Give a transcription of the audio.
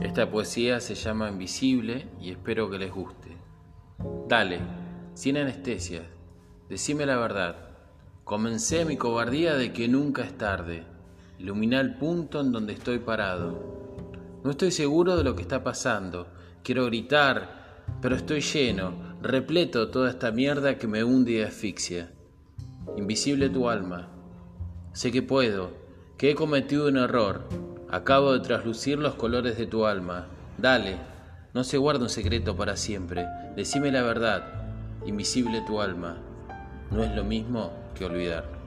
Esta poesía se llama Invisible y espero que les guste. Dale, sin anestesia, decime la verdad. Comencé mi cobardía de que nunca es tarde. Ilumina el punto en donde estoy parado. No estoy seguro de lo que está pasando. Quiero gritar, pero estoy lleno, repleto toda esta mierda que me hunde y asfixia. Invisible tu alma. Sé que puedo, que he cometido un error. Acabo de traslucir los colores de tu alma. Dale, no se guarda un secreto para siempre. Decime la verdad. Invisible tu alma. No es lo mismo que olvidar.